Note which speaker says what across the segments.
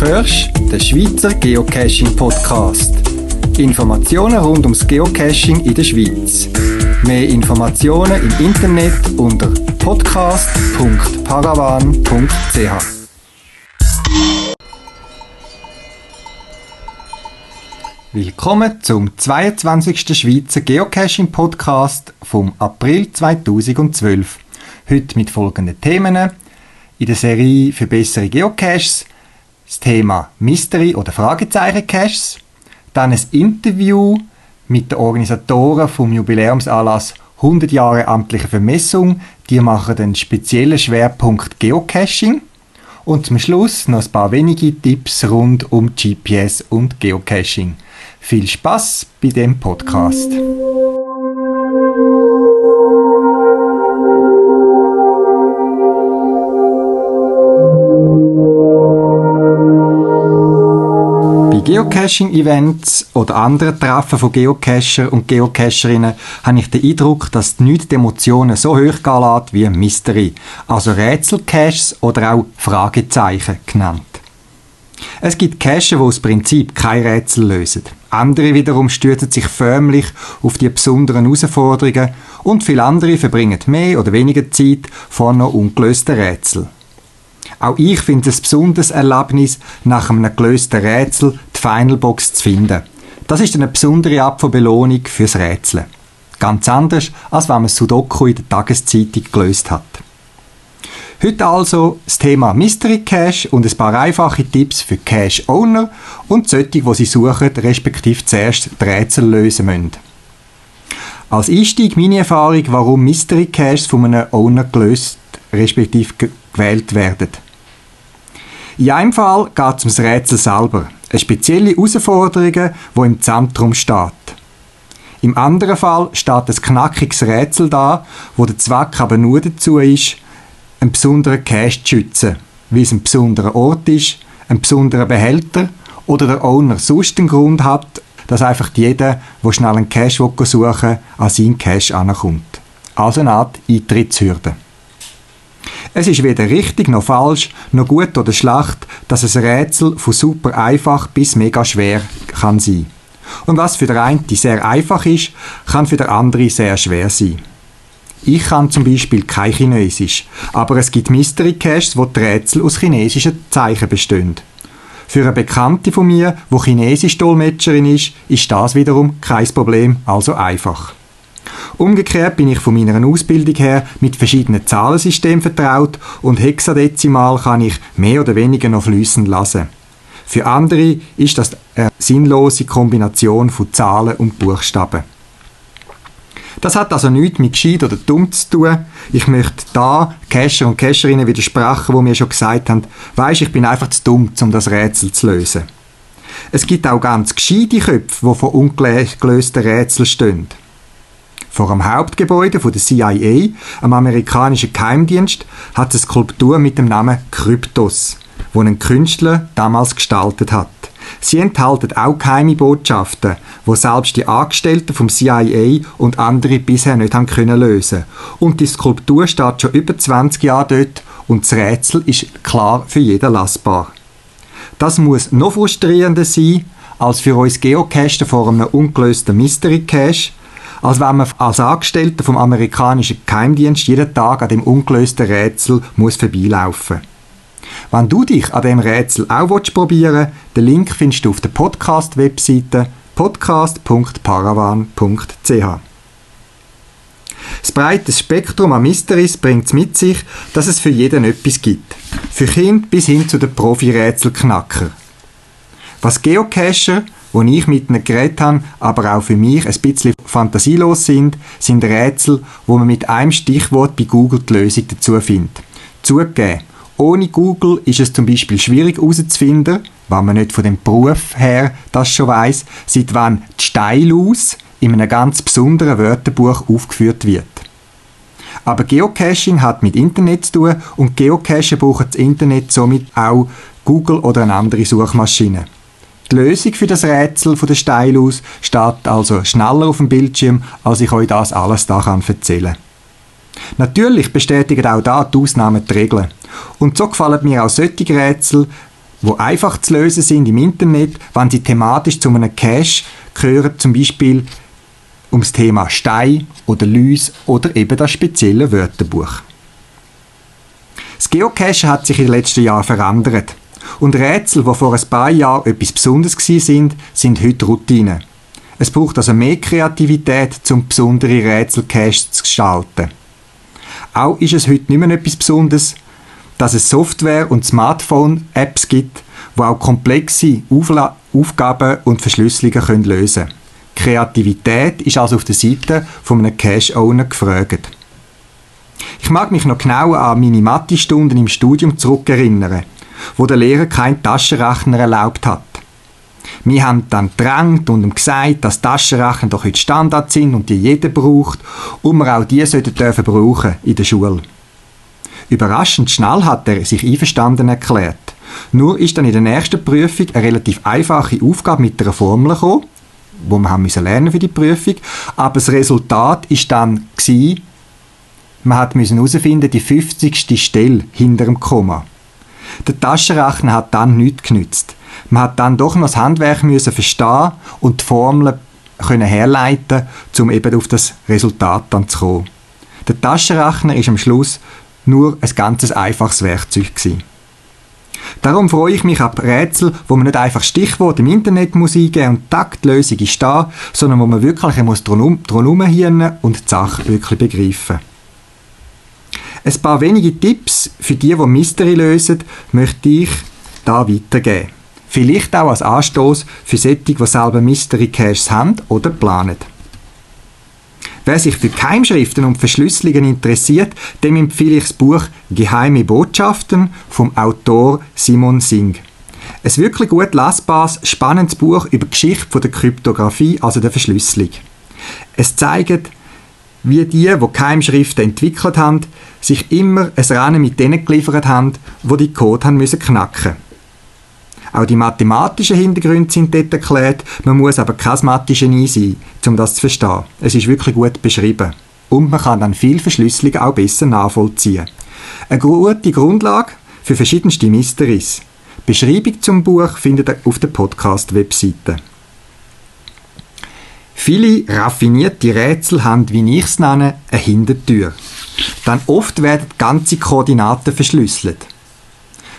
Speaker 1: hörst den Schweizer Geocaching Podcast. Informationen rund ums Geocaching in der Schweiz. Mehr Informationen im Internet unter podcast.paravan.ch. Willkommen zum 22. Schweizer Geocaching Podcast vom April 2012. Heute mit folgenden Themen. In der Serie für bessere Geocaches das Thema Mystery oder Fragezeichen Caches, dann ein Interview mit den Organisatoren vom Jubiläumsanlass 100 Jahre amtliche Vermessung. Die machen den speziellen Schwerpunkt Geocaching. Und zum Schluss noch ein paar wenige Tipps rund um GPS und Geocaching. Viel Spaß bei dem Podcast. Geocaching-Events oder anderen Treffen von Geocacher und Geocacherinnen habe ich den Eindruck, dass nichts die Emotionen so hoch gehen wie Mystery, also Rätselcaches oder auch Fragezeichen genannt. Es gibt Caches, die aus Prinzip kein Rätsel lösen. Andere wiederum stürzen sich förmlich auf die besonderen Herausforderungen und viele andere verbringen mehr oder weniger Zeit vor noch ungelösten Rätseln. Auch ich finde es ein besonderes Erlebnis, nach einem gelösten Rätsel die Final Box zu finden. Das ist eine besondere Art von Belohnung fürs Rätseln. Ganz anders, als wenn man Sudoku in der Tageszeitung gelöst hat. Heute also das Thema Mystery Cache und ein paar einfache Tipps für Cache Owner und solche, die sie suchen, respektive zuerst die Rätsel lösen müssen. Als Einstieg meine Erfahrung, warum Mystery Caches von einem Owner gelöst respektive gewählt werden. In einem Fall geht es ums Rätsel selber, eine spezielle Herausforderung, wo im Zentrum steht. Im anderen Fall steht ein knackiges Rätsel da, wo der Zweck aber nur dazu ist, einen besonderen Cache zu schützen, wie es ein besonderer Ort ist, ein besonderer Behälter oder der Owner sonst einen Grund hat, dass einfach jeder, der schnell einen Cache suchen will, an seinen Cache ankommt. Also eine Art Eintrittshürde. Es ist weder richtig noch falsch, noch gut oder schlecht, dass ein Rätsel von super einfach bis mega schwer kann sein. Und was für den einen sehr einfach ist, kann für den anderen sehr schwer sein. Ich kann zum Beispiel kein Chinesisch, aber es gibt Mystery Caches, wo die Rätsel aus chinesischen Zeichen bestehen. Für eine Bekannte von mir, wo Chinesisch-Dolmetscherin ist, ist das wiederum kein Problem, also einfach. Umgekehrt bin ich von meiner Ausbildung her mit verschiedenen Zahlensystemen vertraut und Hexadezimal kann ich mehr oder weniger noch flüssen lassen. Für andere ist das eine sinnlose Kombination von Zahlen und Buchstaben. Das hat also nichts mit gescheit oder dumm zu tun. Ich möchte da Cacher und Cacherinnen widersprechen, die mir schon gesagt haben, weisst, ich bin einfach zu dumm, um das Rätsel zu lösen. Es gibt auch ganz gescheite Köpfe, die vor ungelösten Rätseln stehen. Vor dem Hauptgebäude der CIA, am amerikanischen Geheimdienst, hat es Skulptur mit dem Namen Kryptos, wo ein Künstler damals gestaltet hat. Sie enthalten auch geheime Botschaften, wo selbst die Angestellten vom CIA und andere bisher nicht haben können lösen. Und die Skulptur steht schon über 20 Jahre dort und das Rätsel ist klar für jeden lassbar. Das muss noch frustrierender sein als für uns Geocacher vor einem ungelösten Mystery Cache, als wenn man als Angestellter vom amerikanischen Geheimdienst jeden Tag an dem ungelösten Rätsel muss vorbeilaufen Wenn du dich an dem Rätsel auch probieren willst, den Link findest du auf der Podcast-Webseite podcast.paravan.ch. Das breite Spektrum an Mysteries bringt es mit sich, dass es für jeden etwas gibt. Für Kinder bis hin zu den Profi-Rätselknacker. Was Geocacher wo ich mit ihnen geredet habe, aber auch für mich ein bisschen fantasielos sind, sind Rätsel, wo man mit einem Stichwort bei Google die Lösung dazu findet. Zugegeben, ohne Google ist es zum Beispiel schwierig herauszufinden, wenn man nicht von dem Beruf her das schon weiß, seit wann die Steilaus in einem ganz besonderen Wörterbuch aufgeführt wird. Aber Geocaching hat mit Internet zu tun und Geocacher brauchen das Internet somit auch Google oder eine andere Suchmaschine. Die Lösung für das Rätsel von der Steilhaus steht also schneller auf dem Bildschirm, als ich euch das alles da kann erzählen Natürlich bestätigen auch da die Ausnahmen die Regeln. Und so gefallen mir auch solche Rätsel, wo einfach zu lösen sind im Internet, wenn sie thematisch zu einem Cache gehören, zum Beispiel ums Thema Stein oder Lüs oder eben das spezielle Wörterbuch. Das Geocachen hat sich in den letzten Jahren verändert. Und Rätsel, die vor ein paar Jahren etwas Besonderes sind, sind heute Routine. Es braucht also mehr Kreativität, um besondere Rätselcaches zu gestalten. Auch ist es heute nicht mehr etwas Besonderes, dass es Software- und Smartphone-Apps gibt, die auch komplexe Aufla Aufgaben und Verschlüsselungen lösen können. Kreativität ist also auf der Seite von einem Cache-Owner gefragt. Ich mag mich noch genau an meine Mathe-Stunden im Studium zurückerinnern, wo der Lehrer keinen Taschenrechner erlaubt hat. Wir haben dann gedrängt und ihm gesagt, dass Taschenrechner doch heute Standard sind und die jeder braucht und wir auch die sollten dürfen brauchen in der Schule. Überraschend schnell hat er sich einverstanden erklärt. Nur ist dann in der nächsten Prüfung eine relativ einfache Aufgabe mit einer Formel gekommen, wo wir haben müssen lernen für die Prüfung, aber das Resultat ist dann gewesen, man hat herausfinden die 50. Stelle hinter dem Komma. Der Taschenrechner hat dann nichts genützt. Man hat dann doch noch das Handwerk müssen verstehen und die Formeln können herleiten, um eben auf das Resultat dann zu kommen. Der Taschenrechner ist am Schluss nur ein ganz einfaches Werkzeug gewesen. Darum freue ich mich ab Rätsel, wo man nicht einfach Stichwort im Internet muss eingeben und tack, die Lösung ist da, sondern wo man wirklich muss drum herumhirnen und die Sache wirklich begreifen. Ein paar wenige Tipps für die, die Mystery lösen, möchte ich da weitergeben. Vielleicht auch als Anstoß für solche, die selber Mystery Caches haben oder planen. Wer sich für Keimschriften und Verschlüsselungen interessiert, dem empfehle ich das Buch Geheime Botschaften vom Autor Simon Singh. Ein wirklich gut lesbares, spannendes Buch über die Geschichte der Kryptographie, also der Verschlüsselung. Es zeigt, wie die, die Keimschriften entwickelt haben, sich immer ein Rennen mit denen geliefert haben, wo die Code haben müssen knacken auch die mathematischen Hintergründe sind dort erklärt. Man muss aber kein Mathe sein, um das zu verstehen. Es ist wirklich gut beschrieben. Und man kann dann viel Verschlüsselung auch besser nachvollziehen. Eine gute Grundlage für verschiedenste Mysteries. Beschreibung zum Buch findet ihr auf der Podcast-Webseite. Viele raffinierte Rätsel haben, wie ich es nenne, eine Hintertür. Dann oft werden ganze Koordinaten verschlüsselt.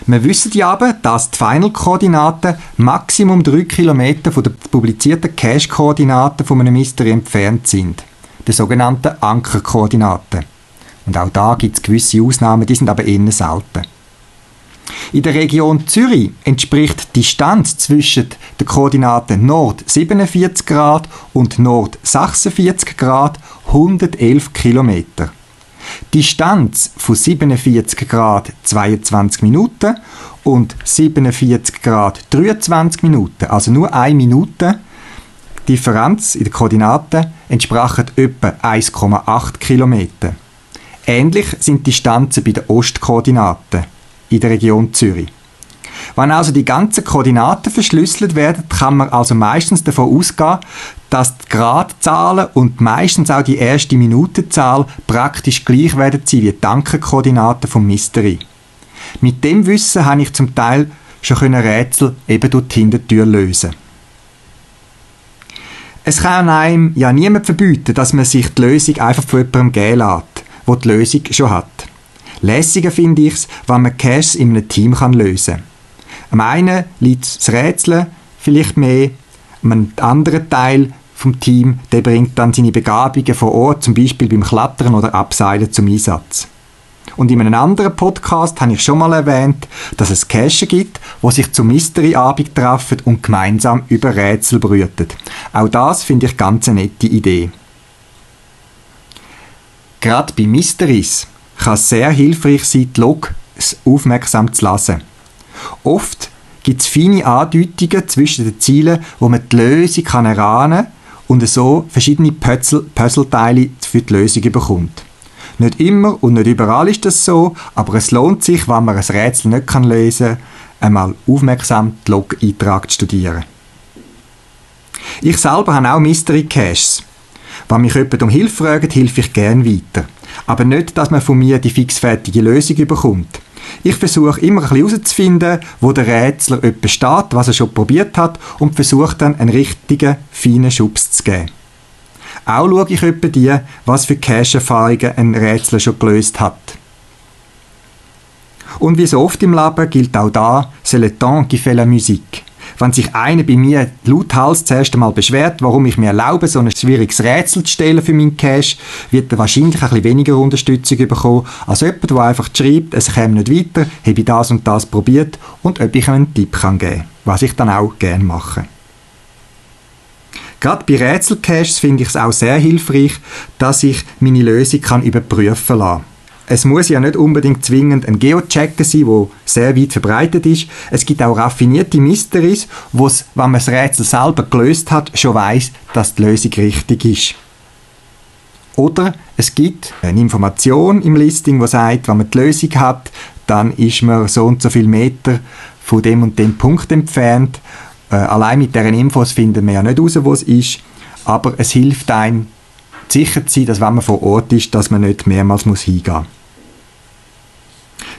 Speaker 1: Wir wissen ja aber, dass die Final-Koordinaten Maximum 3 km von der publizierten Cache-Koordinaten von einem Mystery entfernt sind. Die sogenannten Anker-Koordinaten. Und auch da gibt es gewisse Ausnahmen, die sind aber eher selten. In der Region Zürich entspricht die Distanz zwischen den Koordinaten Nord 47 Grad und Nord 46 Grad 111 Kilometer. Distanz von 47 Grad 22 Minuten und 47 Grad 23 Minuten, also nur eine Minute, Differenz in den Koordinaten entsprachen etwa 1,8 Kilometer. Ähnlich sind die Distanzen bei den Ostkoordinaten in der Region Zürich. Wenn also die ganzen Koordinaten verschlüsselt werden, kann man also meistens davon ausgehen, dass die Gradzahlen und meistens auch die erste Minutenzahl praktisch gleich werden sein wie die Ankerkoordinaten vom Mystery. Mit dem Wissen habe ich zum Teil schon Rätsel eben durch die Hintertür lösen. Es kann einem ja niemand verbieten, dass man sich die Lösung einfach von jemandem geben lässt, der die Lösung schon hat. Lässiger finde ich es, wenn man Caches in einem Team lösen kann. Am einen liegt das Rätseln vielleicht mehr, am anderen Teil vom Team, der bringt dann seine Begabungen vor Ort, zum Beispiel beim Klettern oder Abseilen zum Einsatz. Und in einem anderen Podcast habe ich schon mal erwähnt, dass es Cache gibt, wo sich zum Mystery-Abend treffen und gemeinsam über Rätsel brüten. Auch das finde ich ganz eine nette Idee. Gerade bei Mysteries kann sehr hilfreich sein, die Log aufmerksam zu lesen. Oft gibt es feine Andeutungen zwischen den Zielen, wo man die Lösung kann erahnen und so verschiedene Puzzle Puzzleteile für die Lösung bekommt. Nicht immer und nicht überall ist das so, aber es lohnt sich, wenn man ein Rätsel nicht kann lösen kann, einmal aufmerksam die Log-Eintrag zu studieren. Ich selber habe auch Mystery Caches. Wenn mich jemand um Hilfe fragt, helfe ich gerne weiter. Aber nicht, dass man von mir die fixfertige Lösung bekommt. Ich versuche immer herauszufinden, wo der Rätsler etwas steht, was er schon probiert hat und versuche dann einen richtigen, feinen Schubs zu geben. Auch schaue ich etwa die, was für Cache-Erfahrungen ein Rätsler schon gelöst hat. Und wie so oft im Leben gilt auch da, c'est le temps qui fait la musique. Wenn sich einer bei mir lauthals zuerst einmal beschwert, warum ich mir erlaube, so ein schwieriges Rätsel zu stellen für meinen Cache, wird er wahrscheinlich ein bisschen weniger Unterstützung bekommen, als jemand, der einfach schreibt, es käme nicht weiter, habe ich das und das probiert und ob ich ihm einen Tipp kann geben kann, was ich dann auch gerne mache. Gerade bei Rätselcaches finde ich es auch sehr hilfreich, dass ich meine Lösung kann überprüfen kann es muss ja nicht unbedingt zwingend ein Geochecker sein, der sehr weit verbreitet ist. Es gibt auch raffinierte Mysteries, wo es, wenn man das Rätsel selber gelöst hat, schon weiß, dass die Lösung richtig ist. Oder es gibt eine Information im Listing, die sagt, wenn man die Lösung hat, dann ist man so und so viele Meter von dem und dem Punkt entfernt. Äh, allein mit deren Infos finden wir ja nicht heraus, wo es ist, aber es hilft einem, sicher zu sein, dass wenn man vor Ort ist, dass man nicht mehrmals muss hingehen muss.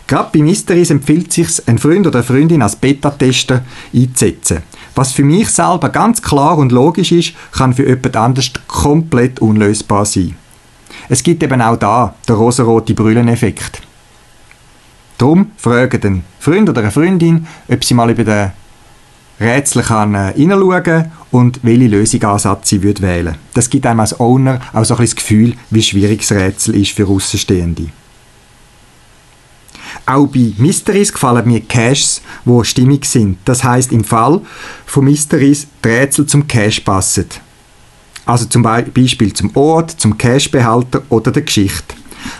Speaker 1: Gerade bei Mysteries empfiehlt es sich, einen Freund oder eine Freundin als Beta-Tester einzusetzen. Was für mich selber ganz klar und logisch ist, kann für jemand anders komplett unlösbar sein. Es gibt eben auch da den rosarote Brülleneffekt. Darum frage den Freund oder eine Freundin, ob sie mal über den Rätsel kann äh, hineinschauen und welche Lösungsansatz sie würde Das gibt einem als Owner auch so ein das Gefühl, wie schwierig das Rätsel ist für Außenstehende. Auch bei Mysteries gefallen mir Caches, wo stimmig sind. Das heißt im Fall von Mysteries die Rätsel zum Cache passen. Also zum Beispiel zum Ort, zum Cachebehalter oder der Geschichte.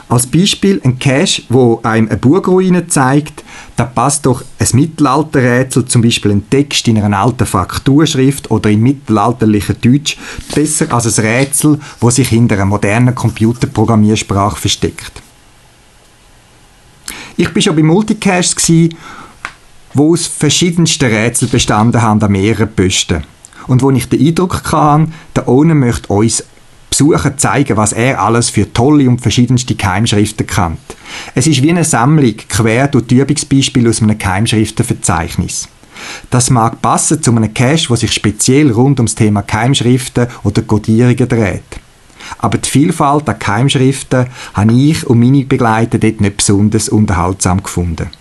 Speaker 1: Als Beispiel ein Cache, wo einem eine Burgruine zeigt, da passt doch ein Mittelalterrätsel, zum Beispiel ein Text in einer alten Frakturschrift oder in mittelalterlicher Deutsch, besser als ein Rätsel, wo sich hinter einer modernen Computerprogrammiersprache versteckt. Ich war schon bei Multicaches, wo aus verschiedensten Rätseln bestanden haben an mehreren Posten. Und wo ich den Eindruck hatte, der Owner möchte uns Besucher zeigen, was er alles für tolle und verschiedenste Keimschriften kennt. Es ist wie eine Sammlung quer durch die Übungsbeispiele aus einem Keimschriftenverzeichnis. Das mag passen zu einem Cache, wo sich speziell rund ums Thema Keimschriften oder Codierungen dreht. Aber die Vielfalt an Keimschriften habe ich und meine Begleiter dort nicht besonders unterhaltsam gefunden.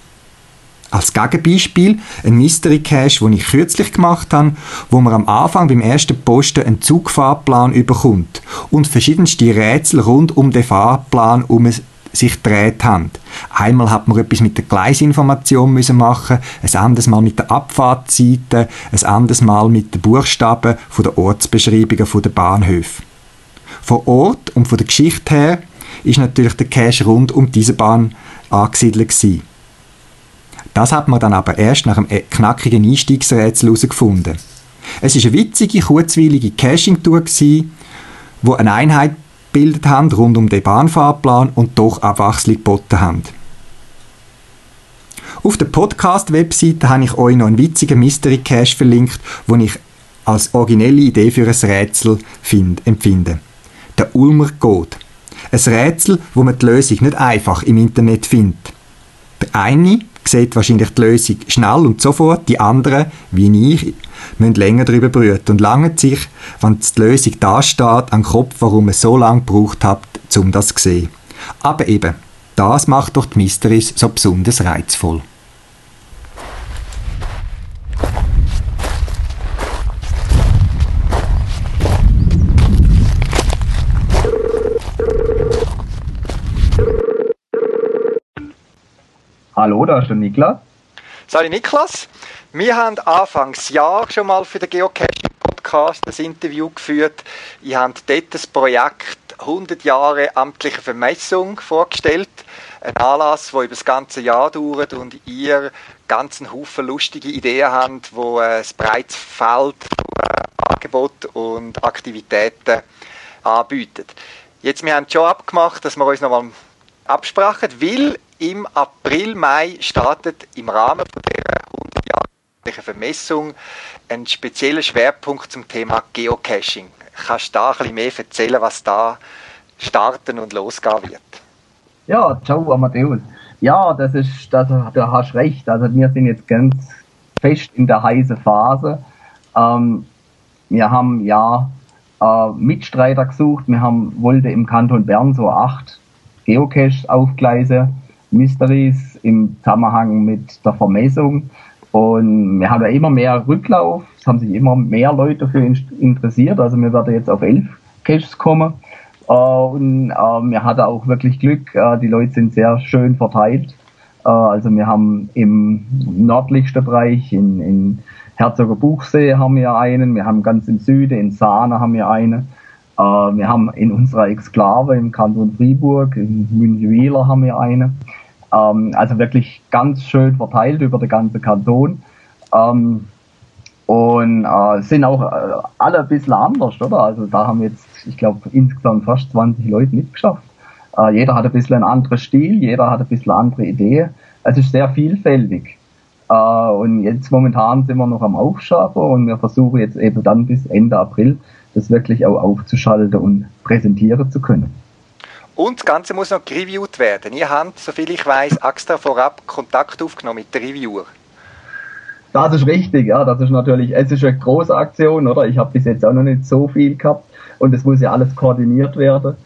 Speaker 1: Als Gegenbeispiel ein Mystery Cache, den ich kürzlich gemacht habe, wo man am Anfang beim ersten Posten einen Zugfahrplan überkommt und verschiedenste Rätsel rund um den Fahrplan um sich gedreht haben. Einmal hat man etwas mit der Gleisinformation müssen machen, ein anderes Mal mit der Abfahrtseite, ein anderes Mal mit den Buchstaben von der Ortsbeschreibungen der Bahnhöfe. Vor Ort und von der Geschichte her ist natürlich der Cache rund um diese Bahn angesiedelt gewesen. Das hat man dann aber erst nach einem e- knackigen Einstiegsrätsel herausgefunden. Es ist eine witzige, kurzweilige Caching-Tour wo eine Einheit gebildet haben rund um den Bahnfahrplan und doch Abwechslung geboten haben. Auf der Podcast-Webseite habe ich euch noch einen witzigen Mystery Cache verlinkt, den ich als originelle Idee für ein Rätsel find, empfinde der Ulmer Code. Ein Rätsel, wo man die Lösung nicht einfach im Internet findet. Der eine sieht wahrscheinlich die Lösung schnell und sofort, die anderen, wie ich, müssen länger darüber brüten und langen sich, wenn die Lösung da steht, an den Kopf, warum man so lange gebraucht hat, um das zu sehen. Aber eben, das macht doch die Mysteries so besonders reizvoll.
Speaker 2: Hallo, da ist der Niklas.
Speaker 1: Sali Niklas. Wir haben Anfangs Jahr schon mal für den Geocaching Podcast ein Interview geführt. Ich habe dort das Projekt 100 Jahre amtliche Vermessung vorgestellt. Ein Anlass, der über das ganze Jahr dauert und ihr ganzen Haufen lustige Ideen habt, wo ein breites Feld äh, Angebot und Aktivitäten anbietet. Jetzt, wir haben schon abgemacht, dass wir uns nochmal absprachen, weil im April, Mai startet im Rahmen der 100-jährigen Vermessung ein spezieller Schwerpunkt zum Thema Geocaching. Kannst du da ein bisschen mehr erzählen, was da starten und losgehen wird?
Speaker 2: Ja, ciao Amadeus. Ja, das ist, das, du hast recht. Also wir sind jetzt ganz fest in der heißen Phase. Ähm, wir haben ja äh, Mitstreiter gesucht. Wir haben, wollte im Kanton Bern so acht Geocache-Aufgleise, Mysteries im Zusammenhang mit der Vermessung. Und wir haben ja immer mehr Rücklauf. Es haben sich immer mehr Leute dafür interessiert. Also wir werden jetzt auf elf Caches kommen. Äh, und äh, wir hatten auch wirklich Glück. Äh, die Leute sind sehr schön verteilt. Also wir haben im nördlichsten Bereich in, in Herzoger Buchsee haben wir einen, wir haben ganz im Süden, in Sahne haben wir eine. Äh, wir haben in unserer Exklave im Kanton Fribourg, in Münchwiler haben wir eine. Ähm, also wirklich ganz schön verteilt über den ganzen Kanton. Ähm, und äh, sind auch äh, alle ein bisschen anders, oder? Also da haben jetzt, ich glaube, insgesamt fast 20 Leute mitgeschafft. Äh, jeder hat ein bisschen einen anderen Stil, jeder hat ein bisschen andere Idee. Es ist sehr vielfältig. Äh, und jetzt momentan sind wir noch am Aufschaffen und wir versuchen jetzt eben dann bis Ende April das wirklich auch aufzuschalten und präsentieren zu können.
Speaker 1: Und das Ganze muss noch gereviewt werden. Ihr habt, soviel ich weiß, extra vorab Kontakt aufgenommen mit der Reviewer.
Speaker 2: Das ist richtig, ja. Das ist natürlich, es ist eine große Aktion, oder? Ich habe bis jetzt auch noch nicht so viel gehabt und es muss ja alles koordiniert werden.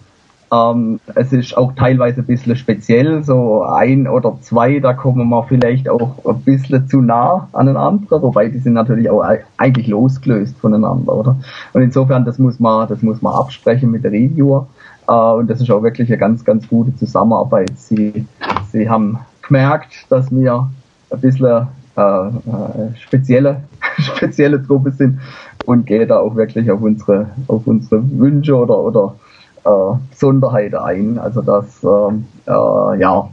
Speaker 2: Ähm, es ist auch teilweise ein bisschen speziell, so ein oder zwei, da kommen wir vielleicht auch ein bisschen zu nah aneinander, wobei die sind natürlich auch eigentlich losgelöst voneinander, oder? Und insofern, das muss man, das muss man absprechen mit der Reviewer. Äh, und das ist auch wirklich eine ganz, ganz gute Zusammenarbeit. Sie, sie haben gemerkt, dass wir ein bisschen äh, äh spezielle, spezielle Truppe sind und gehen da auch wirklich auf unsere, auf unsere Wünsche oder, oder äh, Besonderheiten ein. Also das, äh, äh, ja,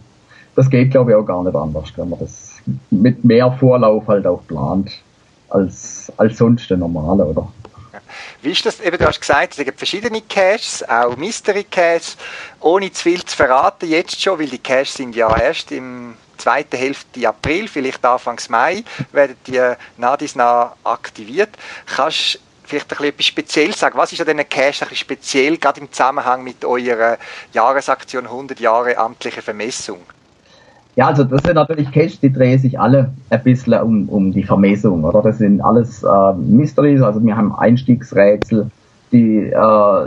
Speaker 2: das geht glaube ich auch gar nicht anders, wenn man das mit mehr Vorlauf halt auch plant als, als sonst der normale, oder?
Speaker 1: Wie ist das, eben, du hast gesagt, es gibt verschiedene Caches, auch Mystery Caches, ohne zu viel zu verraten, jetzt schon, weil die Caches sind ja erst im zweiten Hälfte April, vielleicht Anfangs Mai, werden die dies nach aktiviert. Kannst vielleicht etwas Spezielles sagen. Was ist an diesen Cache ein bisschen speziell, gerade im Zusammenhang mit eurer Jahresaktion 100 Jahre amtliche Vermessung?
Speaker 2: Ja, also das sind natürlich Caches, die drehen sich alle ein bisschen um, um die Vermessung, oder? Das sind alles äh, Mysteries, also wir haben Einstiegsrätsel, die, äh,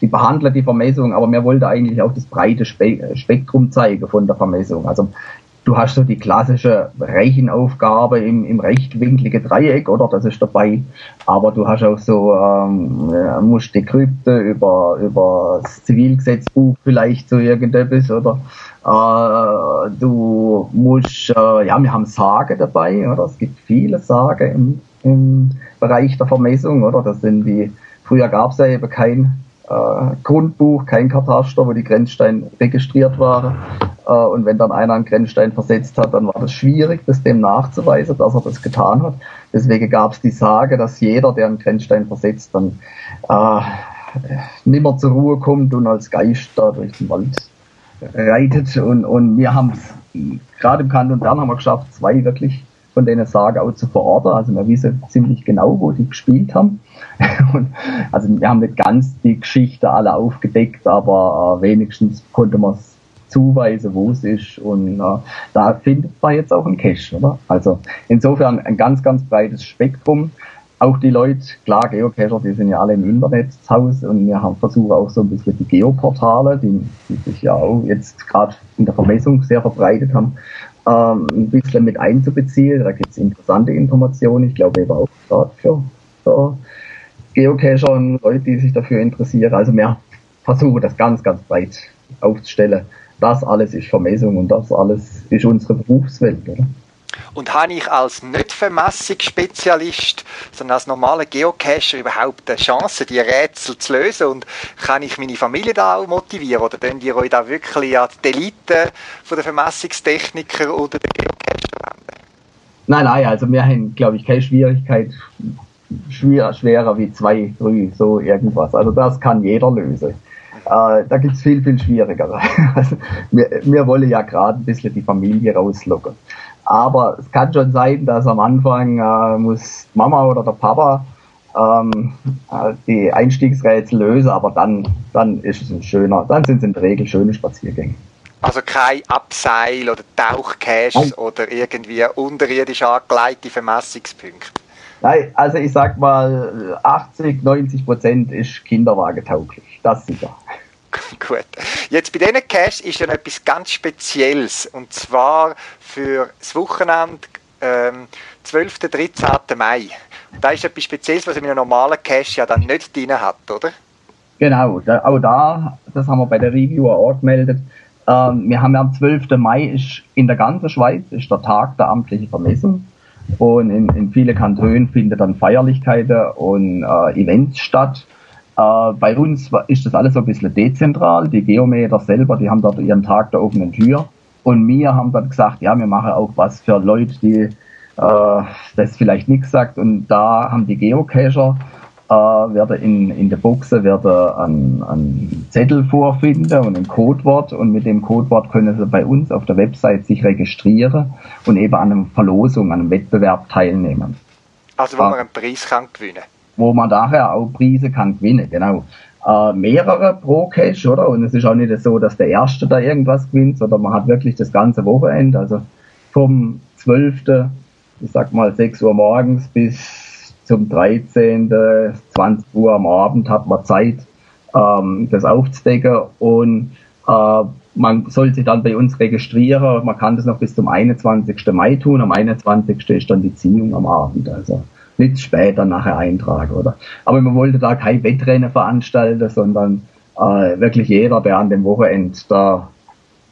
Speaker 2: die behandeln die Vermessung, aber wir wollten eigentlich auch das breite Spe Spektrum zeigen von der Vermessung. Also Du hast so die klassische Rechenaufgabe im, im rechtwinkligen Dreieck, oder? Das ist dabei. Aber du hast auch so, ähm, musst die Krypte über, über das Zivilgesetzbuch vielleicht so irgendetwas, oder? Äh, du musst, äh, ja, wir haben Sage dabei, oder? Es gibt viele Sage im, im Bereich der Vermessung, oder? Das sind die, früher gab es ja eben kein äh, Grundbuch, kein Kataster, wo die Grenzsteine registriert waren. Äh, und wenn dann einer einen Grenzstein versetzt hat, dann war das schwierig, das dem nachzuweisen, dass er das getan hat. Deswegen gab es die Sage, dass jeder, der einen Grenzstein versetzt, dann äh, nimmer zur Ruhe kommt und als Geist da durch den Wald reitet. Und, und wir haben es, gerade im Kanton Bern haben wir geschafft, zwei wirklich von denen Sagen auch zu verorten. Also wir wissen ziemlich genau, wo die gespielt haben. Und, also wir haben nicht ganz die Geschichte alle aufgedeckt, aber äh, wenigstens konnte man es zuweisen, wo es ist. Und äh, da findet man jetzt auch einen Cache, oder? Also insofern ein ganz, ganz breites Spektrum. Auch die Leute, klar, Geocacher, die sind ja alle im Internet zu Hause und wir haben versucht auch so ein bisschen die Geoportale, die, die sich ja auch jetzt gerade in der Vermessung sehr verbreitet haben, ähm, ein bisschen mit einzubeziehen. Da gibt es interessante Informationen, ich glaube eben auch gerade für, für Geocacher und Leute, die sich dafür interessieren. Also wir versuchen das ganz, ganz breit aufzustellen. Das alles ist Vermessung und das alles ist unsere Berufswelt. Oder?
Speaker 1: Und habe ich als Nicht-Vermessungsspezialist, sondern als normaler Geocacher überhaupt eine Chance, die Rätsel zu lösen? Und kann ich meine Familie da auch motivieren? Oder könnt ihr euch da wirklich an die Elite von der Vermessungstechniker oder der Geocacher wenden?
Speaker 2: Nein, nein, also wir haben, glaube ich, keine Schwierigkeit schwer, schwerer wie zwei, drei, so irgendwas. Also das kann jeder lösen. Äh, da gibt's viel, viel schwierigere. Also wir, wir wollen ja gerade ein bisschen die Familie rauslocken. Aber es kann schon sein, dass am Anfang äh, muss Mama oder der Papa ähm, äh, die Einstiegsrätsel lösen, aber dann, dann ist es ein schöner, dann sind es in der Regel schöne Spaziergänge.
Speaker 1: Also kein Abseil oder Tauchcache oder irgendwie unterirdisch angelegte Vermessungspunkte?
Speaker 2: Nein, also ich sag mal 80, 90 Prozent ist kinderwagentauglich, das sicher.
Speaker 1: Gut. Jetzt bei diesen Caches ist ja etwas ganz Spezielles und zwar für das Wochenende ähm, 12. 13. Mai. Da ist etwas Spezielles, was in einem normalen Cache ja dann nicht drin hat, oder?
Speaker 2: Genau, da, auch da, das haben wir bei der Review auch gemeldet. Ähm, wir haben ja am 12. Mai ist in der ganzen Schweiz ist der Tag der amtlichen Vermessung. Und in, in vielen Kantonen finden dann Feierlichkeiten und äh, Events statt. Äh, bei uns ist das alles so ein bisschen dezentral. Die Geometer selber, die haben dort ihren Tag der offenen Tür. Und wir haben dann gesagt, ja, wir machen auch was für Leute, die äh, das vielleicht nichts sagt. Und da haben die Geocacher äh, werde in, in der Buchse werde einen, einen Zettel vorfinden und ein Codewort und mit dem Codewort können Sie bei uns auf der Website sich registrieren und eben an einer Verlosung, an einem Wettbewerb teilnehmen.
Speaker 1: Also wo äh, man einen Preis kann gewinnen
Speaker 2: Wo man daher auch Preise kann gewinnen, genau. Äh, mehrere pro Cash, oder? Und es ist auch nicht so, dass der Erste da irgendwas gewinnt, sondern man hat wirklich das ganze Wochenende, also vom 12., ich sag mal 6 Uhr morgens bis zum 13. 20 Uhr am Abend hat man Zeit, ähm, das aufzudecken und äh, man soll sich dann bei uns registrieren. Man kann das noch bis zum 21. Mai tun. Am 21. ist dann die Ziehung am Abend. Also nicht später nachher eintragen, oder? Aber man wollte da kein Wettrennen veranstalten, sondern äh, wirklich jeder, der an dem Wochenende da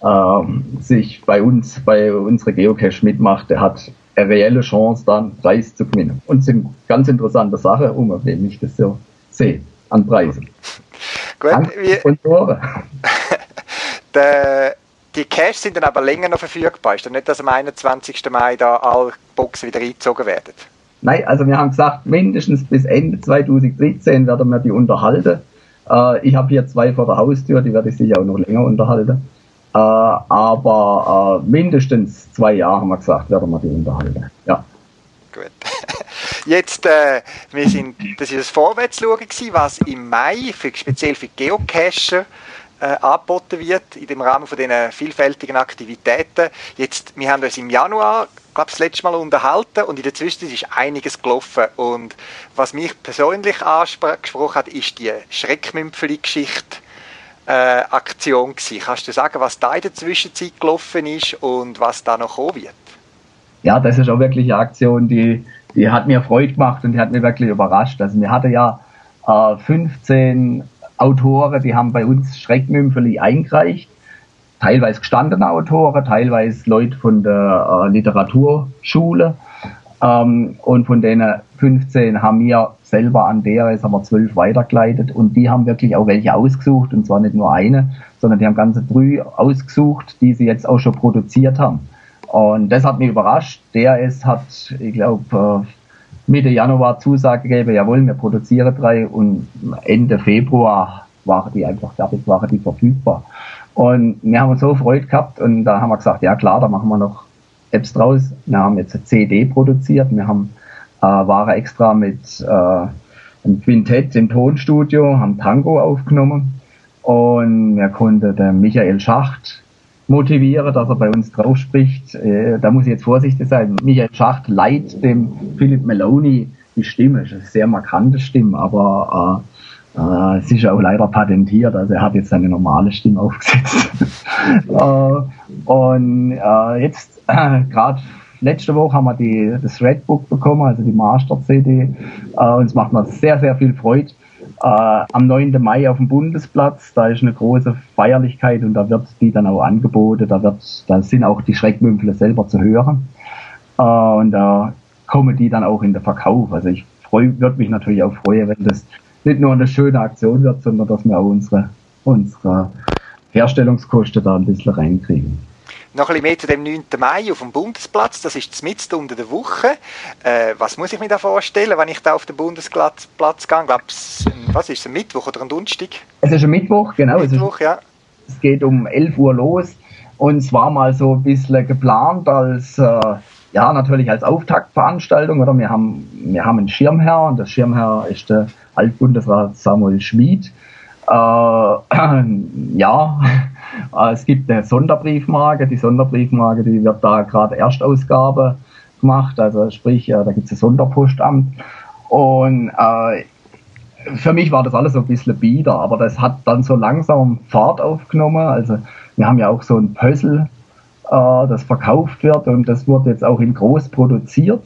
Speaker 2: äh, sich bei uns, bei unserer Geocache mitmacht, der hat eine reelle Chance, dann Preis zu gewinnen. Und es sind ganz interessante Sachen, um wenn ich das so sehe, an Preisen.
Speaker 1: Gut, wir, der, die Cash sind dann aber länger noch verfügbar. Ist dann nicht, dass am 21. Mai da alle Boxen wieder eingezogen werden?
Speaker 2: Nein, also wir haben gesagt, mindestens bis Ende 2013 werden wir die unterhalten. Äh, ich habe hier zwei vor der Haustür, die werde ich sicher auch noch länger unterhalten. Äh, aber äh, mindestens zwei Jahre haben wir gesagt, werden wir die unterhalten. Ja.
Speaker 1: Gut. Jetzt, äh, wir sind, das ist das Vorwärtsschauen gewesen, was im Mai für, speziell für Geocacher äh, angeboten wird, in dem Rahmen von diesen vielfältigen Aktivitäten. Jetzt, wir haben uns im Januar, glaube das letzte Mal unterhalten und in der Zwischenzeit ist einiges gelaufen. Und was mich persönlich angesprochen hat, ist die Schreckmümpfeli-Geschichte äh, Aktion gewesen. Kannst du sagen, was da in der Zwischenzeit gelaufen ist und was da noch kommen wird?
Speaker 2: Ja, das ist auch wirklich eine Aktion, die, die hat mir Freude gemacht und die hat mich wirklich überrascht. Also wir hatten ja äh, 15 Autoren, die haben bei uns Schreckmümpfeli eingereicht. Teilweise gestandene Autoren, teilweise Leute von der äh, Literaturschule. Ähm, und von denen 15 haben wir selber an der, haben wir zwölf weitergeleitet und die haben wirklich auch welche ausgesucht und zwar nicht nur eine, sondern die haben ganze drei ausgesucht, die sie jetzt auch schon produziert haben. Und das hat mich überrascht. Der ist, hat, ich glaube, äh, Mitte Januar Zusage gegeben, jawohl, wir produzieren drei und Ende Februar waren die einfach fertig, waren die verfügbar. Und wir haben uns so Freude gehabt und da haben wir gesagt, ja klar, da machen wir noch Apps draus. Wir haben jetzt eine CD produziert, wir haben äh, waren extra mit äh, einem Quintett im Tonstudio, haben Tango aufgenommen und wir konnten den Michael Schacht motivieren, dass er bei uns drauf spricht. Äh, da muss ich jetzt vorsichtig sein. Michael Schacht leiht dem Philip Maloney die Stimme. Das ist eine sehr markante Stimme, aber äh, äh, es ist auch leider patentiert. Also er hat jetzt seine normale Stimme aufgesetzt. äh, und äh, jetzt äh, gerade letzte Woche haben wir die, das Redbook bekommen, also die Master-CD. Äh, uns macht mir sehr, sehr viel Freude. Äh, am 9. Mai auf dem Bundesplatz, da ist eine große Feierlichkeit und da wird die dann auch angeboten. Da, wird, da sind auch die Schreckmümpfle selber zu hören. Äh, und da kommen die dann auch in den Verkauf. Also ich würde mich natürlich auch freuen, wenn das nicht nur eine schöne Aktion wird, sondern dass wir auch unsere, unsere Herstellungskosten da ein bisschen reinkriegen.
Speaker 1: Noch ein bisschen mehr zu dem 9. Mai auf dem Bundesplatz. Das ist mitten unter der Woche. Äh, was muss ich mir da vorstellen, wenn ich da auf den Bundesplatz Platz gehe? Glaub's, was ist es, ein Mittwoch oder ein Donnerstag?
Speaker 2: Es ist ein Mittwoch, genau. Mittwoch, es, ist, ja. es geht um 11 Uhr los. Und es war mal so ein bisschen geplant als, äh, ja, natürlich als Auftaktveranstaltung. Oder wir haben, wir haben einen Schirmherr und der Schirmherr ist der Altbundesrat Samuel Schmid. Äh, ja, Äh, es gibt eine Sonderbriefmarke. Die Sonderbriefmarke, die wird da gerade Erstausgabe gemacht. Also sprich, da gibt es ein Sonderpostamt. Und äh, für mich war das alles so ein bisschen bieder, aber das hat dann so langsam Fahrt aufgenommen. Also wir haben ja auch so ein Puzzle, das verkauft wird und das wird jetzt auch in groß produziert.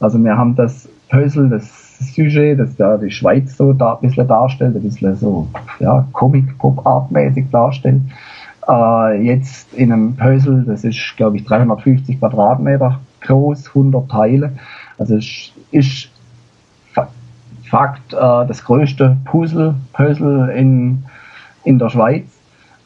Speaker 2: Also wir haben das Puzzle, das Sujet, das da die Schweiz so da, ein bisschen darstellt, ein bisschen so ja, Comic-Pop-Art-mäßig darstellt. Äh, jetzt in einem Puzzle, das ist glaube ich 350 Quadratmeter groß, 100 Teile. Also es ist Fakt, äh, das größte Puzzle, Puzzle in, in der Schweiz.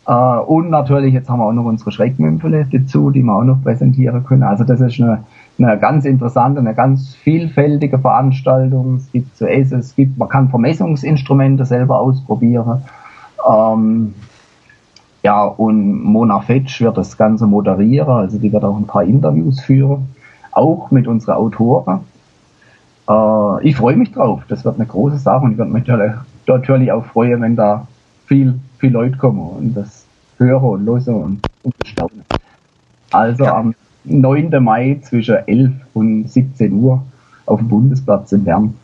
Speaker 2: Äh, und natürlich, jetzt haben wir auch noch unsere Schreckmümpfele dazu, die wir auch noch präsentieren können. Also das ist eine, eine ganz interessante, eine ganz vielfältige Veranstaltung. Es gibt zu essen, es gibt, man kann Vermessungsinstrumente selber ausprobieren. Ähm, ja, und Mona Fetsch wird das Ganze moderieren, also die wird auch ein paar Interviews führen, auch mit unseren Autoren. Äh, ich freue mich drauf. Das wird eine große Sache und ich würde mich natürlich auch freuen, wenn da viel, viel Leute kommen und das hören und hören und, und bestaunen. Also ja. am 9. Mai zwischen 11 und 17 Uhr auf dem Bundesplatz in Bern.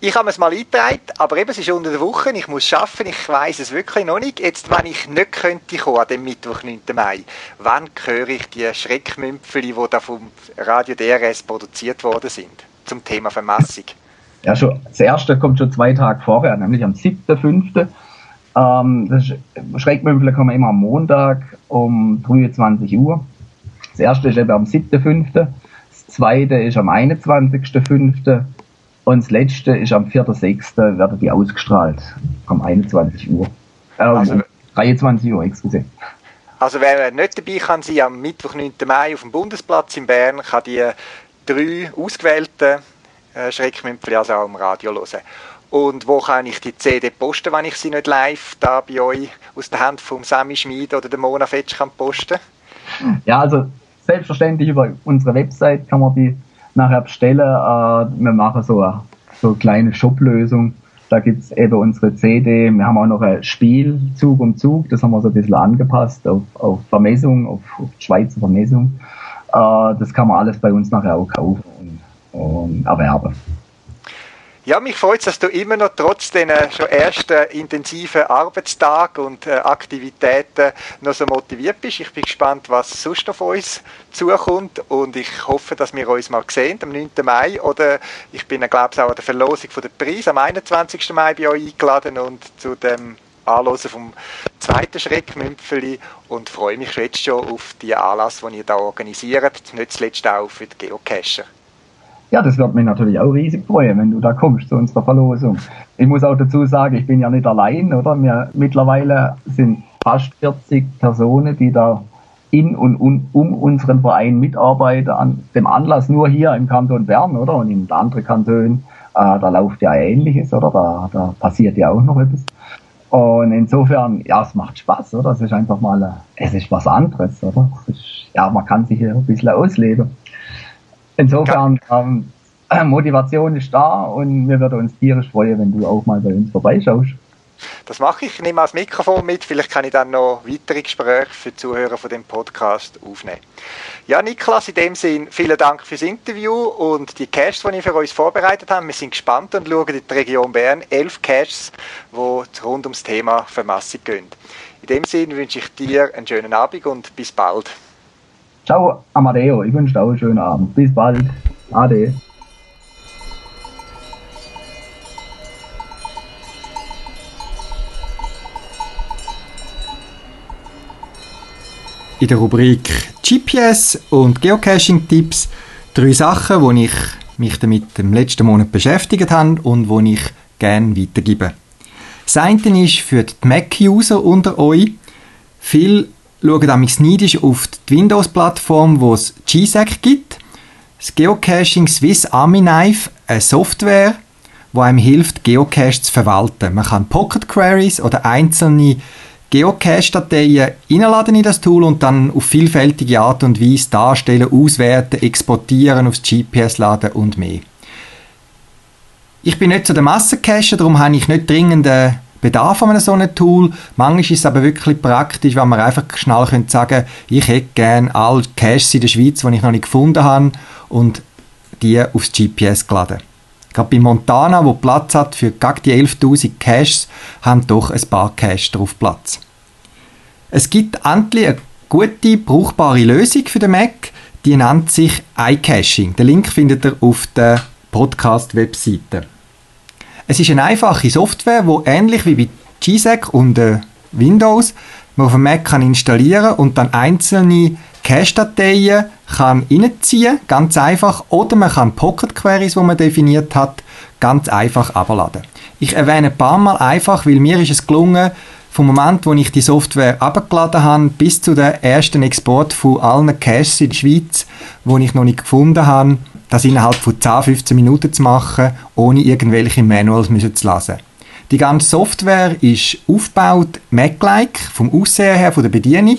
Speaker 1: Ich habe es mal eingetragen, aber eben, es ist unter der Woche, ich muss schaffen, ich weiß es wirklich noch nicht. Jetzt, wenn ich nicht könnte kommen, an dem Mittwoch, 9. Mai, wann höre ich die Schreckmümpfeli, die da vom Radio DRS produziert worden sind? zum Thema Vermassung?
Speaker 2: Ja, schon, das erste kommt schon zwei Tage vorher, nämlich am 7.5. Ähm, das Schreckmümpfle kommen immer am Montag um 23 Uhr. Das erste ist eben am 7.5. Das zweite ist am 21.5. Und das letzte ist am 4.6. werden die ausgestrahlt. Um 21 Uhr. Äh, also, 23 Uhr, excuse.
Speaker 1: Also wer nicht dabei kann sein am Mittwoch, 9. Mai auf dem Bundesplatz in Bern, kann die drei ausgewählten äh, Schreckmümpfli also auch im Radio hören. Und wo kann ich die CD posten, wenn ich sie nicht live da bei euch aus der Hand vom Sammy Schmid oder der Mona Fetsch kann posten?
Speaker 2: Ja, also selbstverständlich über unsere Website kann man die nachher bestellen. Äh, wir machen so eine, so eine kleine Shop-Lösung. Da gibt es eben unsere CD. Wir haben auch noch ein Spiel, Zug um Zug. Das haben wir so ein bisschen angepasst auf, auf Vermessung, auf, auf Schweizer Vermessung. Äh, das kann man alles bei uns nachher auch kaufen und, und erwerben.
Speaker 1: Ja, mich freut es, dass du immer noch trotz den schon ersten intensiven Arbeitstagen und äh, Aktivitäten noch so motiviert bist. Ich bin gespannt, was sonst auf uns zukommt und ich hoffe, dass wir uns mal sehen am 9. Mai oder ich bin, glaube ich, auch an der Verlosung von der Preis am 21. Mai bei euch eingeladen und zu dem Anhören vom zweiten Schreckmümpfeli und freue mich jetzt schon auf die Anlass, die ihr da organisiert, nicht zuletzt auch für die Geocacher.
Speaker 2: Ja, das wird mich natürlich auch riesig freuen, wenn du da kommst zu unserer Verlosung. Ich muss auch dazu sagen, ich bin ja nicht allein, oder? Wir, mittlerweile sind fast 40 Personen, die da in und um, um unseren Verein mitarbeiten, an dem Anlass nur hier im Kanton Bern, oder? Und in anderen Kantonen, äh, da läuft ja Ähnliches, oder? Da, da passiert ja auch noch etwas. Und insofern, ja, es macht Spaß, oder? Es ist einfach mal, es ist was anderes, oder? Ist, ja, man kann sich hier ein bisschen ausleben. Insofern, ähm, Motivation ist da und wir würden uns tierisch freuen, wenn du auch mal bei uns vorbeischaust.
Speaker 1: Das mache ich. Ich nehme das Mikrofon mit. Vielleicht kann ich dann noch weitere Gespräche für die Zuhörer von dem Podcast aufnehmen. Ja, Niklas, in dem Sinn, vielen Dank fürs Interview und die Caches, die ich für uns vorbereitet habe. Wir sind gespannt und schauen in die Region Bern. Elf Caches, die rund ums Thema Vermassung gehen. In dem Sinn wünsche ich dir einen schönen Abend und bis bald.
Speaker 2: Ciao, Amadeo. Ich wünsche auch einen schönen Abend. Bis bald. Ade.
Speaker 3: in der Rubrik GPS und Geocaching-Tipps drei Sachen, wo ich mich damit im letzten Monat beschäftigt habe und wo ich gerne weitergebe. Das eine ist für die Mac-User unter euch. Viele schauen damals neidisch auf die Windows-Plattform, wo es GSAC gibt. Das Geocaching Swiss Army Knife, eine Software, die einem hilft, Geocache zu verwalten. Man kann Pocket Queries oder einzelne Geocache-Dateien einladen in das Tool und dann auf vielfältige Art und Weise darstellen, auswerten, exportieren, aufs GPS laden und mehr. Ich bin nicht so der Massencacher, darum habe ich nicht dringend eine
Speaker 1: Bedarf an so einem Tool. Manchmal ist es aber wirklich praktisch, wenn man einfach schnell sagen könnte, ich hätte gerne alle Caches in der Schweiz, die ich noch nicht gefunden habe und die aufs GPS geladen. Gerade bei Montana, wo Platz hat für die 11.000 Caches, haben doch ein paar Caches drauf Platz. Es gibt endlich eine gute, brauchbare Lösung für den Mac. Die nennt sich iCaching. Den Link findet ihr auf der Podcast-Webseite. Es ist eine einfache Software, die ähnlich wie bei GSEC und äh, Windows man auf dem Mac kann installieren und dann einzelne Cache-Dateien kann reinziehen, ganz einfach. Oder man kann Pocket Queries, die man definiert hat, ganz einfach abladen. Ich erwähne ein paar Mal einfach, weil mir ist es gelungen, vom Moment, wo ich die Software abgeladen habe, bis zu der ersten Export von allen Caches in der Schweiz, wo ich noch nicht gefunden habe, das innerhalb von 10, 15 Minuten zu machen, ohne irgendwelche Manuals müssen zu lesen. Die ganze Software ist aufgebaut Mac-like, vom Aussehen her, von der Bedienung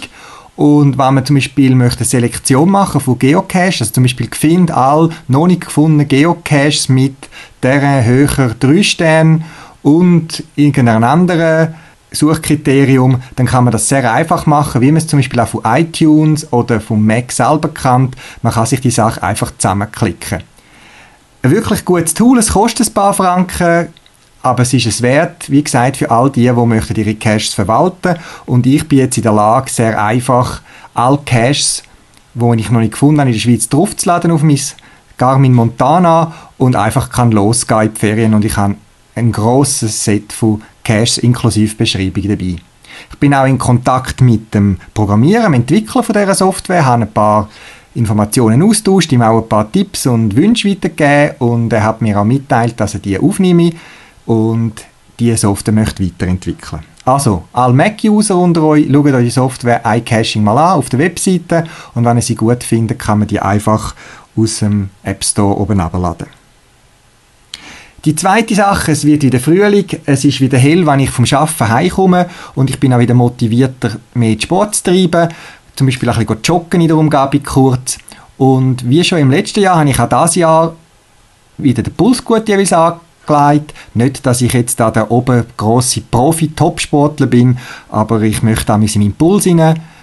Speaker 1: und wenn man zum Beispiel möchte eine Selektion machen von Geocaches, also zum Beispiel find all noch nicht gefundene Geocaches mit deren höher 3 Sternen und irgendeinem anderen Suchkriterium, dann kann man das sehr einfach machen, wie man es zum Beispiel auch von iTunes oder vom Mac selber kennt. Man kann sich die Sache einfach zusammenklicken. Ein wirklich gutes Tool, es kostet ein paar Franken, aber es ist es wert, wie gesagt, für all die, die möchten ihre Caches verwalten und ich bin jetzt in der Lage, sehr einfach alle Caches, die ich noch nicht gefunden habe, in der Schweiz draufzuladen auf mein Garmin Montana und einfach kann losgehen in die Ferien und ich habe ein grosses Set von Caches inklusive Beschreibung dabei. Ich bin auch in Kontakt mit dem Programmierer, dem Entwickler von dieser Software, habe ein paar Informationen austauscht, ihm auch ein paar Tipps und Wünsche weitergegeben und er hat mir auch mitteilt, dass er die aufnehme und diese Software möchte weiterentwickeln. Also, alle Mac-User unter euch, schaut euch die Software iCaching mal an auf der Webseite und wenn ihr sie gut findet, kann man die einfach aus dem App Store oben abladen. Die zweite Sache, es wird wieder Frühling, es ist wieder hell, wenn ich vom Arbeiten heimkomme und ich bin auch wieder motivierter, mehr Sport zu treiben, zum Beispiel ein bisschen joggen in der Umgebung kurz. Und wie schon im letzten Jahr habe ich auch dieses Jahr wieder den Puls gut jeweils angelegt. Nicht, dass ich jetzt da der oben grosse Profi-Topsportler bin, aber ich möchte auch in meinen Puls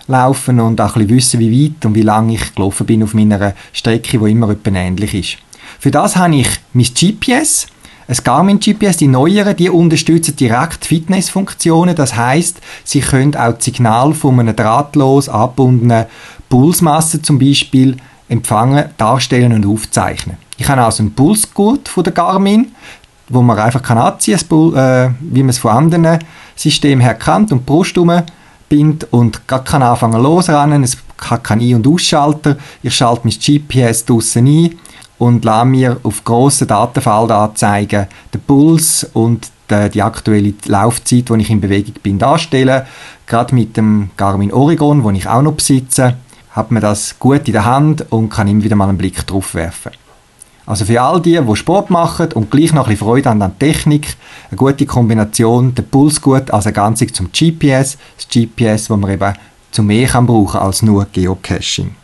Speaker 1: laufen und auch ein bisschen wissen, wie weit und wie lange ich gelaufen bin auf meiner Strecke, die immer etwa ähnlich ist. Für das habe ich mein GPS, ein Garmin GPS, die neueren, die unterstützen direkt Fitnessfunktionen. Das heißt, sie können auch das Signal von einer drahtlos angebundenen Pulsmasse zum Beispiel empfangen, darstellen und aufzeichnen. Ich habe also einen Pulsgurt von der Garmin, wo man einfach kann anziehen kann, äh, wie man es von anderen Systemen her kennt und die Brust bindet und gar kann anfangen losrennen. Es hat keinen Ein- und Ausschalter. Ich schalte mein GPS draussen ein und lasse mir auf grossen Datenfeldern anzeigen, den Puls und die, die aktuelle Laufzeit, wo ich in Bewegung bin, darstellen. Gerade mit dem Garmin Oregon, wo ich auch noch besitze, hat man das gut in der Hand und kann immer wieder mal einen Blick drauf werfen. Also für all die, die Sport machen und gleich noch ein bisschen Freude an Technik, eine gute Kombination, der Puls gut als Ergänzung zum GPS, das GPS, wo man eben zu mehr kann brauchen als nur Geocaching.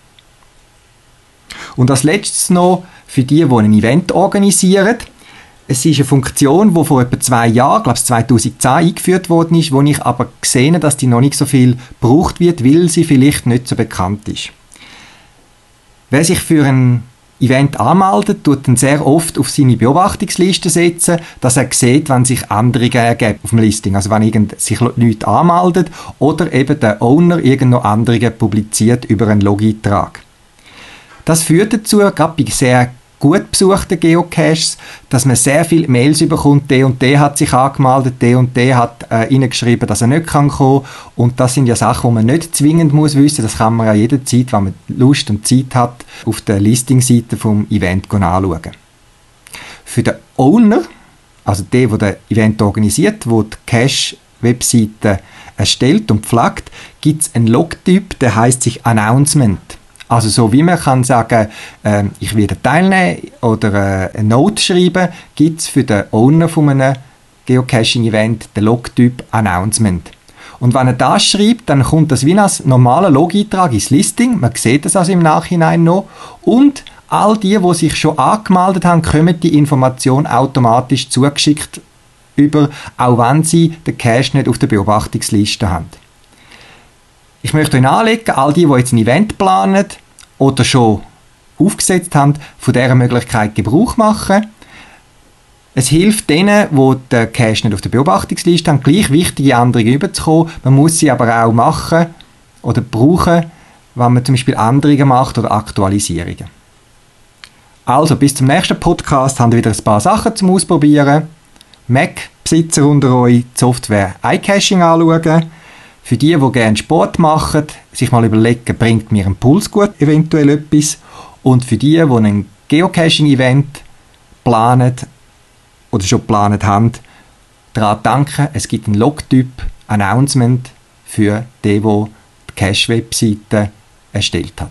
Speaker 1: Und als letztes noch für die, die ein Event organisieren. Es ist eine Funktion, die vor etwa zwei Jahren, glaube ich 2010, eingeführt worden ist, wo ich aber gesehen habe, dass die noch nicht so viel gebraucht wird, weil sie vielleicht nicht so bekannt ist. Wer sich für ein Event anmeldet, tut dann sehr oft auf seine Beobachtungsliste setzen, dass er sieht, wenn sich Änderungen ergeben auf dem Listing. Also wenn irgend sich Leute anmelden oder eben der Owner irgendeine Änderungen publiziert über einen Log-Eintrag. Das führt dazu, gerade bei sehr gut besuchten Geocaches, dass man sehr viele Mails bekommt, der und der hat sich angemeldet, der und der hat äh, reingeschrieben, dass er nicht kann kommen und das sind ja Sachen, die man nicht zwingend muss wissen, das kann man ja jederzeit, wenn man Lust und Zeit hat, auf der Listingseite vom Event anschauen. Für den Owner, also der, der das Event organisiert, der die Cache-Webseite erstellt und pflegt, gibt es einen Logtyp, der heißt sich Announcement. Also so wie man kann sagen, äh, ich werde teilnehmen oder äh, eine Note schreiben, gibt es für den Owner von einem Geocaching-Event den Logtyp Announcement. Und wenn er das schreibt, dann kommt das wie ein normaler Log-Eintrag ins Listing. Man sieht das also im Nachhinein noch. Und all die, die sich schon angemeldet haben, kommen die Information automatisch zugeschickt über, auch wenn sie den Cache nicht auf der Beobachtungsliste haben. Ich möchte euch anlegen, all die, die jetzt ein Event planen oder schon aufgesetzt haben, von dieser Möglichkeit Gebrauch machen. Es hilft denen, die den Cache nicht auf der Beobachtungsliste haben, gleich wichtige Änderungen überzukommen. Man muss sie aber auch machen oder brauchen, wenn man zum Beispiel Änderungen macht oder Aktualisierungen. Also, bis zum nächsten Podcast haben wir wieder ein paar Sachen zum Ausprobieren. Mac-Besitzer unter euch die Software iCaching anschauen. Für die, die gerne Sport machen, sich mal überlegen, bringt mir ein Pulsgut eventuell etwas. Und für die, die ein Geocaching-Event planen oder schon geplant haben, daran danken, es gibt ein Logtyp Announcement für die, die die Cache-Webseite erstellt hat.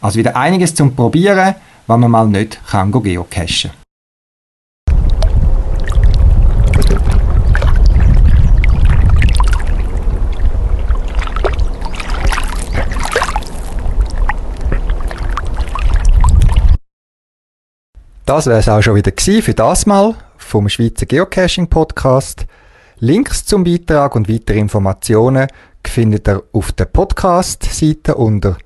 Speaker 1: Also wieder einiges zum Probieren, wenn man mal nicht kann geocachen Das wäre es auch schon wieder für das Mal vom Schweizer Geocaching Podcast. Links zum Beitrag und weitere Informationen findet ihr auf der Podcast-Seite unter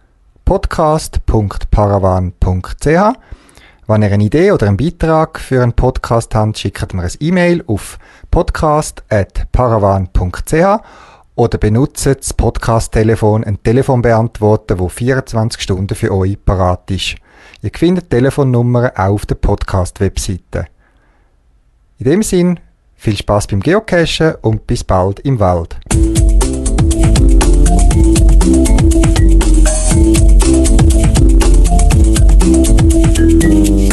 Speaker 1: podcast.paravan.ch. Wenn ihr eine Idee oder einen Beitrag für einen Podcast habt, schickt mir ein E-Mail auf podcast.paravan.ch oder benutzt das Podcast-Telefon, ein Telefonbeantworter, wo 24 Stunden für euch parat ist. Ihr findet Telefonnummern auch auf der Podcast-Webseite. In dem Sinn, viel Spaß beim Geocachen und bis bald im Wald. You.